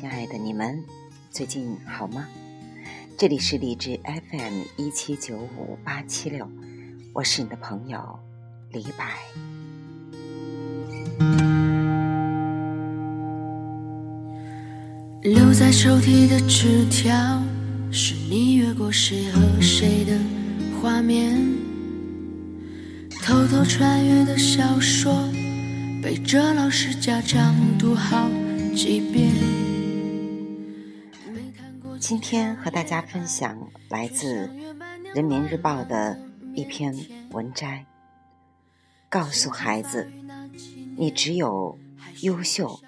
亲爱的你们，最近好吗？这里是荔枝 FM 一七九五八七六，我是你的朋友李柏。留在抽屉的纸条，是你越过谁和谁的画面；偷偷穿越的小说，背着老师家长读好几遍。今天和大家分享来自《人民日报》的一篇文摘，告诉孩子：你只有优秀，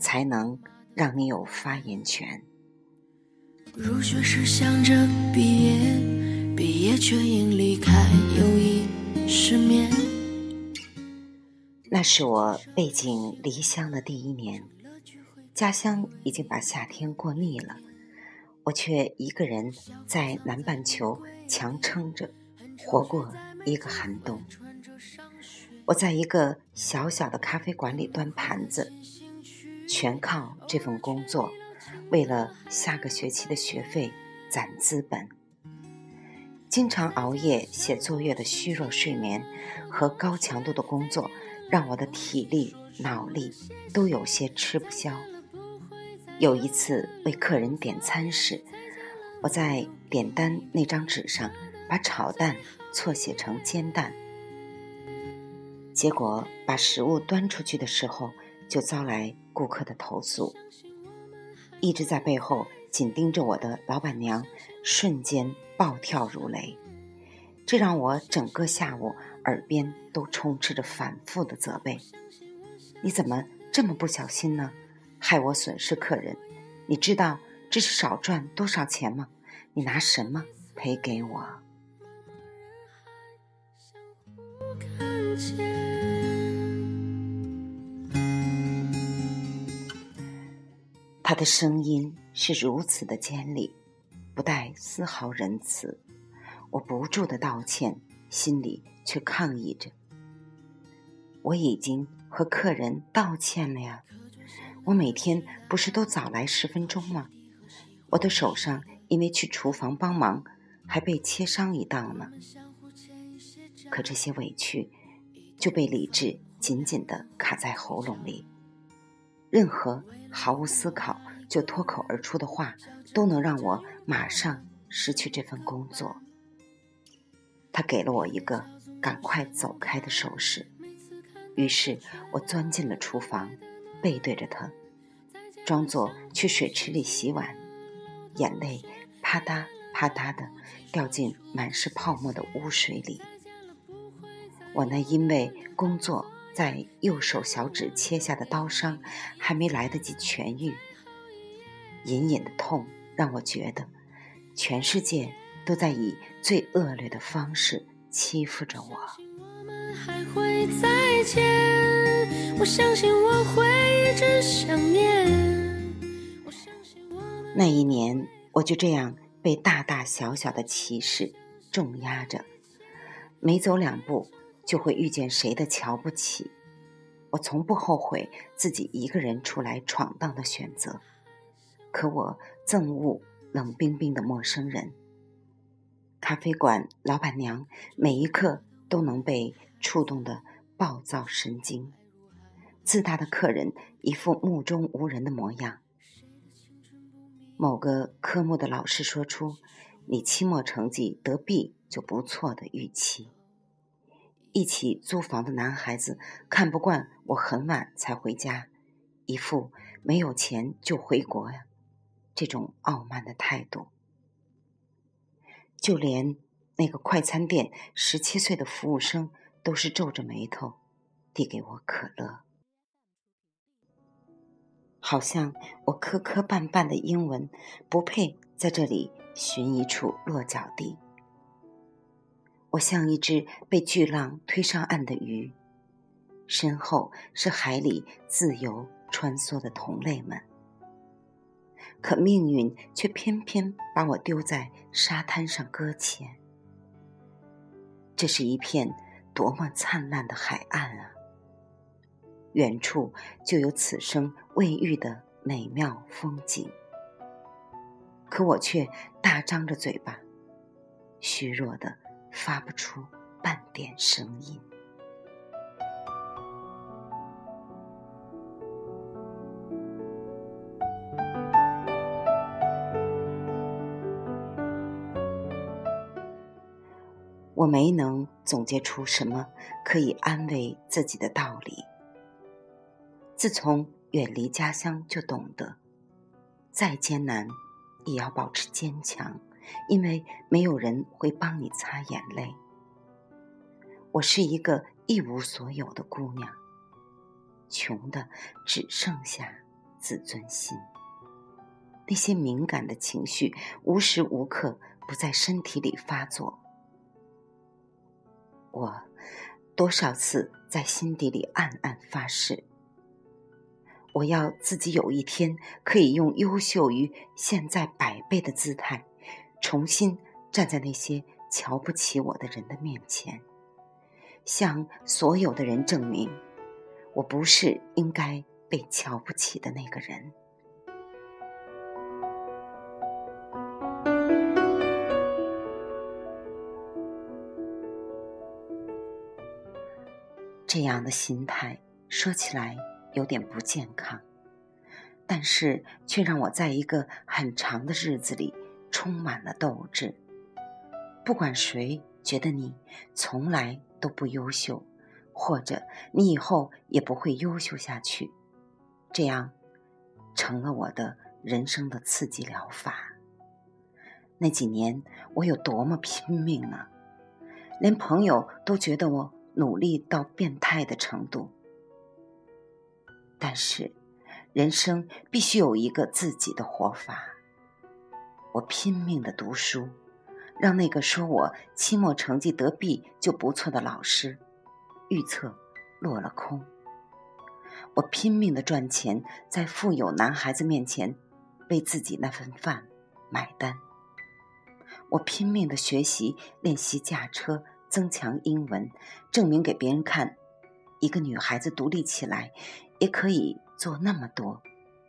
才能。让你有发言权。入学时想着毕业，毕业却因离开友谊失眠。那是我背井离乡的第一年，家乡已经把夏天过腻了，我却一个人在南半球强撑着，活过一个寒冬。我在一个小小的咖啡馆里端盘子。全靠这份工作，为了下个学期的学费攒资本。经常熬夜写作业的虚弱睡眠和高强度的工作，让我的体力、脑力都有些吃不消。有一次为客人点餐时，我在点单那张纸上把炒蛋错写成煎蛋，结果把食物端出去的时候。就遭来顾客的投诉，一直在背后紧盯着我的老板娘瞬间暴跳如雷，这让我整个下午耳边都充斥着反复的责备：“你怎么这么不小心呢？害我损失客人！你知道这是少赚多少钱吗？你拿什么赔给我？”他的声音是如此的尖利，不带丝毫仁慈。我不住的道歉，心里却抗议着。我已经和客人道歉了呀，我每天不是都早来十分钟吗？我的手上因为去厨房帮忙，还被切伤一道呢。可这些委屈就被理智紧紧的卡在喉咙里。任何毫无思考就脱口而出的话，都能让我马上失去这份工作。他给了我一个赶快走开的手势，于是我钻进了厨房，背对着他，装作去水池里洗碗，眼泪啪嗒啪嗒的掉进满是泡沫的污水里。我那因为工作。在右手小指切下的刀伤还没来得及痊愈，隐隐的痛让我觉得，全世界都在以最恶劣的方式欺负着我。还会再见，我相信我会一直想念那一年，我就这样被大大小小的歧视重压着，每走两步。就会遇见谁的瞧不起，我从不后悔自己一个人出来闯荡的选择，可我憎恶冷冰冰的陌生人。咖啡馆老板娘每一刻都能被触动的暴躁神经，自大的客人一副目中无人的模样。某个科目的老师说出“你期末成绩得 B 就不错”的预期。一起租房的男孩子看不惯我很晚才回家，一副没有钱就回国呀这种傲慢的态度。就连那个快餐店十七岁的服务生都是皱着眉头递给我可乐，好像我磕磕绊绊的英文不配在这里寻一处落脚地。我像一只被巨浪推上岸的鱼，身后是海里自由穿梭的同类们。可命运却偏偏把我丢在沙滩上搁浅。这是一片多么灿烂的海岸啊！远处就有此生未遇的美妙风景，可我却大张着嘴巴，虚弱的发不出半点声音。我没能总结出什么可以安慰自己的道理。自从远离家乡，就懂得，再艰难也要保持坚强，因为没有人会帮你擦眼泪。我是一个一无所有的姑娘，穷的只剩下自尊心。那些敏感的情绪无时无刻不在身体里发作。我多少次在心底里暗暗发誓，我要自己有一天可以用优秀于现在百倍的姿态，重新站在那些瞧不起我的人的面前，向所有的人证明，我不是应该被瞧不起的那个人。这样的心态说起来有点不健康，但是却让我在一个很长的日子里充满了斗志。不管谁觉得你从来都不优秀，或者你以后也不会优秀下去，这样成了我的人生的刺激疗法。那几年我有多么拼命啊！连朋友都觉得我。努力到变态的程度，但是人生必须有一个自己的活法。我拼命的读书，让那个说我期末成绩得 B 就不错的老师预测落了空。我拼命的赚钱，在富有男孩子面前为自己那份饭买单。我拼命的学习练习驾车。增强英文，证明给别人看，一个女孩子独立起来，也可以做那么多、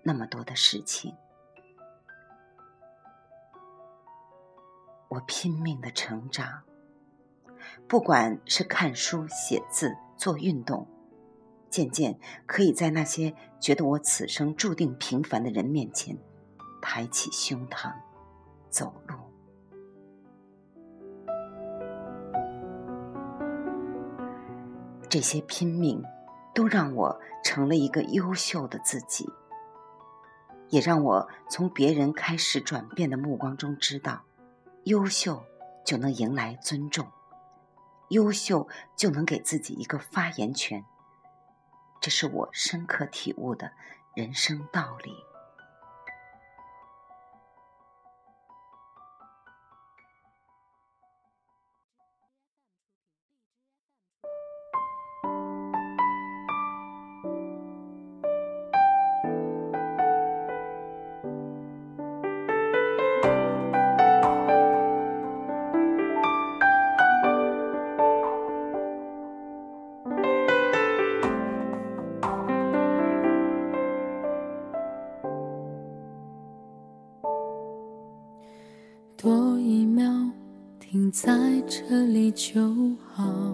那么多的事情。我拼命的成长，不管是看书、写字、做运动，渐渐可以在那些觉得我此生注定平凡的人面前，抬起胸膛，走路。这些拼命，都让我成了一个优秀的自己，也让我从别人开始转变的目光中知道，优秀就能迎来尊重，优秀就能给自己一个发言权。这是我深刻体悟的人生道理。多一秒，停在这里就好。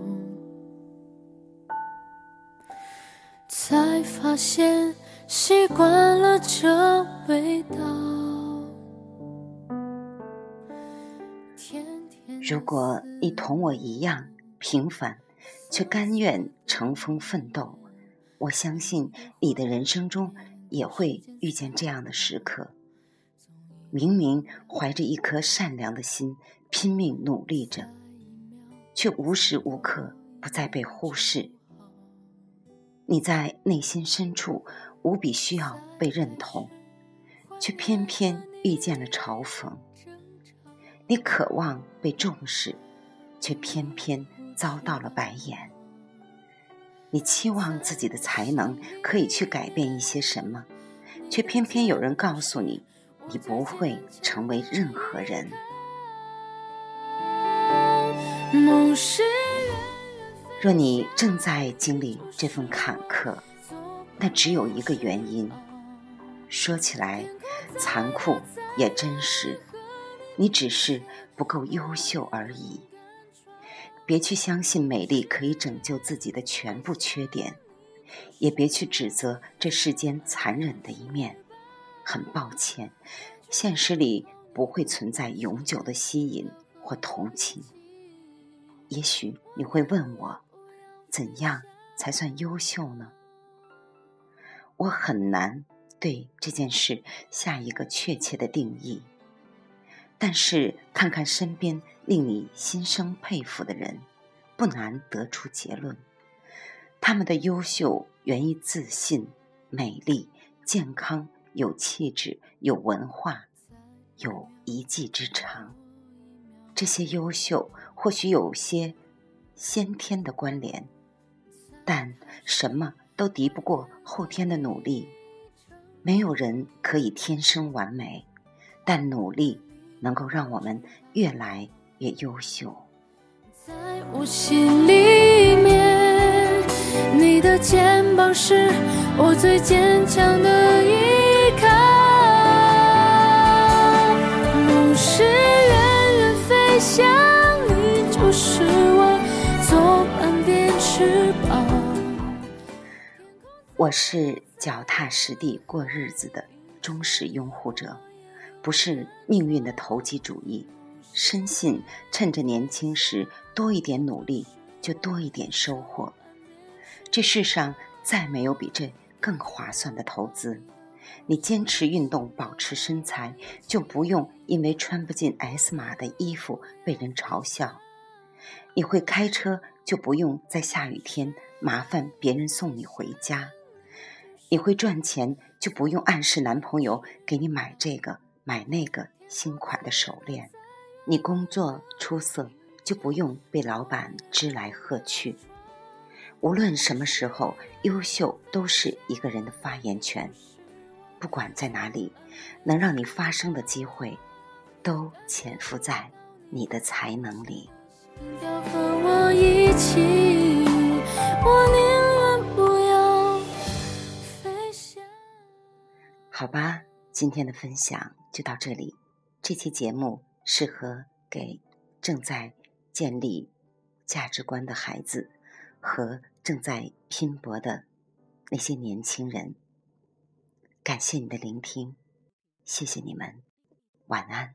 才发现习惯了这味道。如果你同我一样平凡，却甘愿乘风奋斗，我相信你的人生中也会遇见这样的时刻。明明怀着一颗善良的心，拼命努力着，却无时无刻不在被忽视。你在内心深处无比需要被认同，却偏偏遇见了嘲讽。你渴望被重视，却偏偏遭到了白眼。你期望自己的才能可以去改变一些什么，却偏偏有人告诉你。你不会成为任何人。若你正在经历这份坎坷，那只有一个原因：说起来残酷也真实，你只是不够优秀而已。别去相信美丽可以拯救自己的全部缺点，也别去指责这世间残忍的一面。很抱歉，现实里不会存在永久的吸引或同情。也许你会问我，怎样才算优秀呢？我很难对这件事下一个确切的定义。但是看看身边令你心生佩服的人，不难得出结论：他们的优秀源于自信、美丽、健康、有气质、有文化、有一技之长。这些优秀或许有些先天的关联，但什么都敌不过后天的努力。没有人可以天生完美，但努力。能够让我们越来越优秀。在我心里面，你的肩膀是我最坚强的依靠。梦是远远飞翔，你就是我左半边翅膀。我是脚踏实地过日子的忠实拥护者。不是命运的投机主义，深信趁着年轻时多一点努力，就多一点收获。这世上再没有比这更划算的投资。你坚持运动，保持身材，就不用因为穿不进 S 码的衣服被人嘲笑。你会开车，就不用在下雨天麻烦别人送你回家。你会赚钱，就不用暗示男朋友给你买这个。买那个新款的手链，你工作出色，就不用被老板支来喝去。无论什么时候，优秀都是一个人的发言权。不管在哪里，能让你发声的机会，都潜伏在你的才能里。好吧，今天的分享。就到这里，这期节目适合给正在建立价值观的孩子和正在拼搏的那些年轻人。感谢你的聆听，谢谢你们，晚安。